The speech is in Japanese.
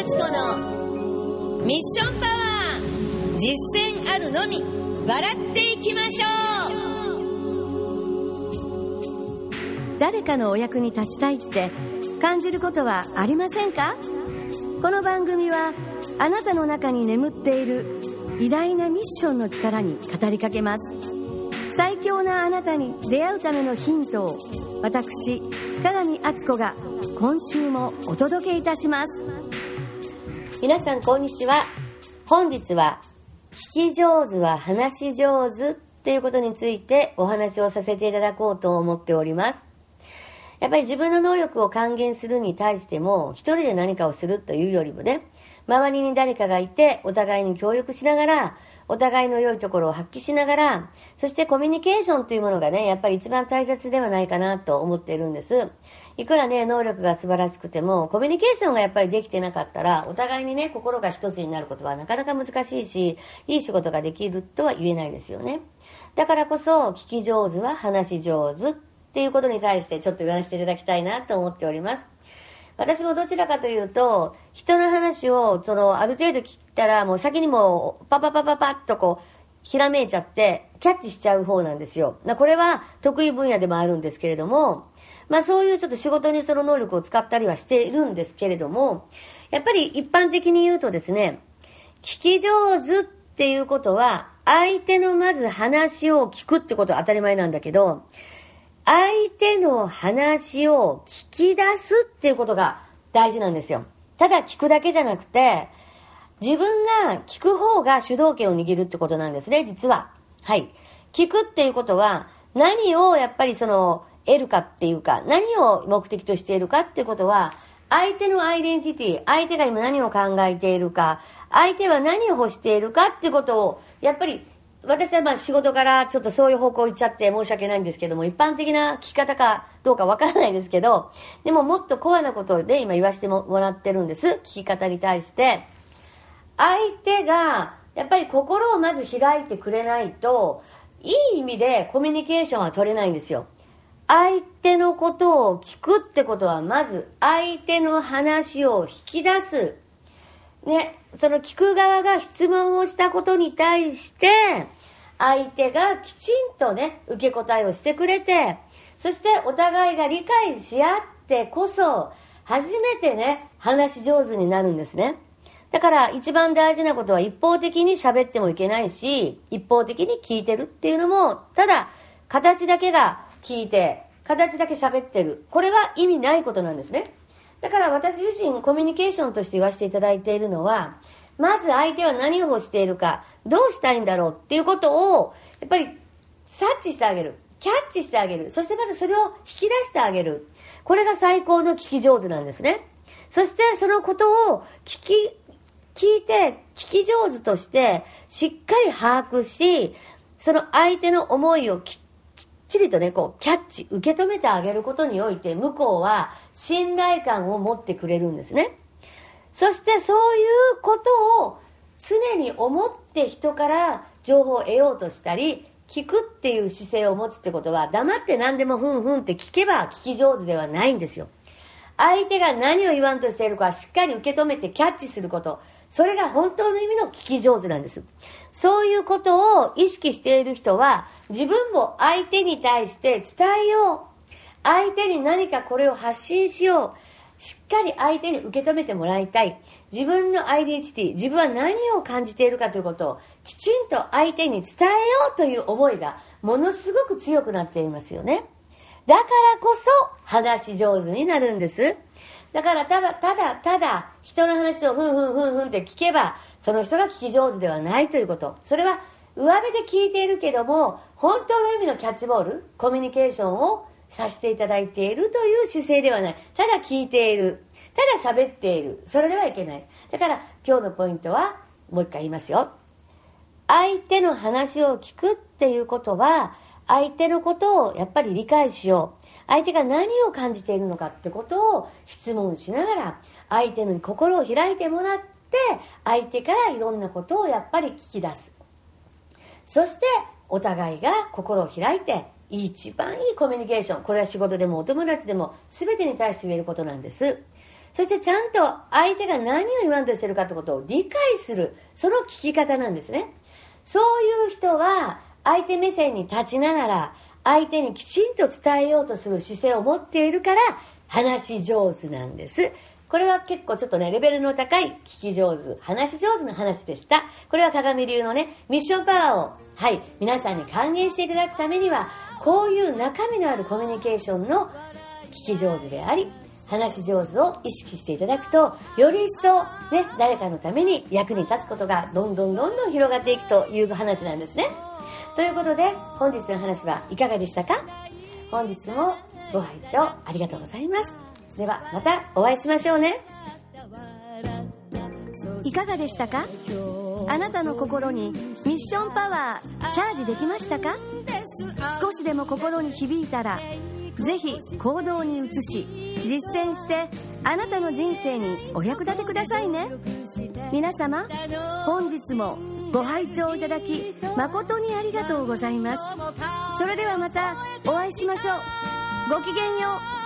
敦子のミッションパワー実践あるのみ。笑っていきましょう。誰かのお役に立ちたいって感じることはありませんか？この番組はあなたの中に眠っている偉大なミッションの力に語りかけます。最強なあなたに出会うためのヒントを私鏡敦子が今週もお届けいたします。皆さんこんにちは。本日は聞き上手は話し上手っていうことについてお話をさせていただこうと思っております。やっぱり自分の能力を還元するに対しても一人で何かをするというよりもね周りに誰かがいて、お互いに協力しながら、お互いの良いところを発揮しながら、そしてコミュニケーションというものがね、やっぱり一番大切ではないかなと思っているんです。いくらね、能力が素晴らしくても、コミュニケーションがやっぱりできてなかったら、お互いにね、心が一つになることはなかなか難しいし、いい仕事ができるとは言えないですよね。だからこそ、聞き上手は話し上手っていうことに対してちょっと言わせていただきたいなと思っております。私もどちらかというと、人の話を、その、ある程度聞いたら、もう先にもう、パパパパパッとこう、ひらめいちゃって、キャッチしちゃう方なんですよ。ま、これは得意分野でもあるんですけれども、まあそういうちょっと仕事にその能力を使ったりはしているんですけれども、やっぱり一般的に言うとですね、聞き上手っていうことは、相手のまず話を聞くってことは当たり前なんだけど、相手の話を聞き出すっていうことが大事なんですよ。ただ聞くだけじゃなくて、自分が聞く方が主導権を握るってことなんですね、実は。はい。聞くっていうことは、何をやっぱりその、得るかっていうか、何を目的としているかっていうことは、相手のアイデンティティ、相手が今何を考えているか、相手は何を欲しているかってことを、やっぱり私はまあ仕事からちょっとそういう方向行っちゃって申し訳ないんですけども、一般的な聞き方かどうかわからないですけど、でももっとコアなことで今言わせてもらってるんです。聞き方に対して。相手が、やっぱり心をまず開いてくれないと、いい意味でコミュニケーションは取れないんですよ。相手のことを聞くってことは、まず相手の話を引き出す。ね、その聞く側が質問をしたことに対して、相手がきちんとね、受け答えをしてくれて、そしてお互いが理解し合ってこそ、初めてね、話し上手になるんですね。だから一番大事なことは一方的に喋ってもいけないし、一方的に聞いてるっていうのも、ただ形だけが聞いて、形だけ喋ってる。これは意味ないことなんですね。だから私自身コミュニケーションとして言わせていただいているのは、まず相手は何を欲しているか、どうしたいんだろうっていうことを、やっぱり察知してあげる。キャッチしてあげる。そしてまずそれを引き出してあげる。これが最高の聞き上手なんですね。そしてそのことを聞き、聞いて、聞き上手として、しっかり把握し、その相手の思いをきっちりとね、こう、キャッチ、受け止めてあげることにおいて、向こうは信頼感を持ってくれるんですね。そしてそういうことを常に思って人から情報を得ようとしたり、聞くっていう姿勢を持つってことは、黙って何でもふんふんって聞けば聞き上手ではないんですよ。相手が何を言わんとしているかしっかり受け止めてキャッチすること。それが本当の意味の聞き上手なんです。そういうことを意識している人は、自分も相手に対して伝えよう。相手に何かこれを発信しよう。しっかり相手に受け止めてもらいたい。自分のアイデンティティ、自分は何を感じているかということをきちんと相手に伝えようという思いがものすごく強くなっていますよね。だからこそ話し上手になるんです。だからただ、ただ、ただ、人の話をふんふんふんふんって聞けば、その人が聞き上手ではないということ。それは、上辺で聞いているけども、本当の意味のキャッチボール、コミュニケーションをさせていただいているという姿勢ではない。ただ聞いている。ただ喋っている。それではいけない。だから、今日のポイントは、もう一回言いますよ。相手の話を聞くっていうことは、相手のことをやっぱり理解しよう。相手が何を感じているのかってことを質問しながら、相手の心を開いてもらって、相手からいろんなことをやっぱり聞き出す。そして、お互いが心を開いて、一番いいコミュニケーション。これは仕事でもお友達でも全てに対して言えることなんです。そしてちゃんと相手が何を言わんとしてるかってことを理解するその聞き方なんですねそういう人は相手目線に立ちながら相手にきちんと伝えようとする姿勢を持っているから話し上手なんですこれは結構ちょっとね、レベルの高い聞き上手、話し上手の話でした。これは鏡流のね、ミッションパワーを、はい、皆さんに還元していただくためには、こういう中身のあるコミュニケーションの聞き上手であり、話し上手を意識していただくと、より一層ね、誰かのために役に立つことがどんどんどんどん広がっていくという話なんですね。ということで、本日の話はいかがでしたか？本日もご拝聴ありがとうございます。ではまたお会いしましょうねいかがでしたか？あなたの心にミッションパワーチャージできましたか？少しでも心に響いたらぜひ行動に移し実践してあなたの人生にお役立てくださいね。皆様本日もご拝聴いただき誠にありがとうございます。それではまたお会いしましょう。ごきげんよう。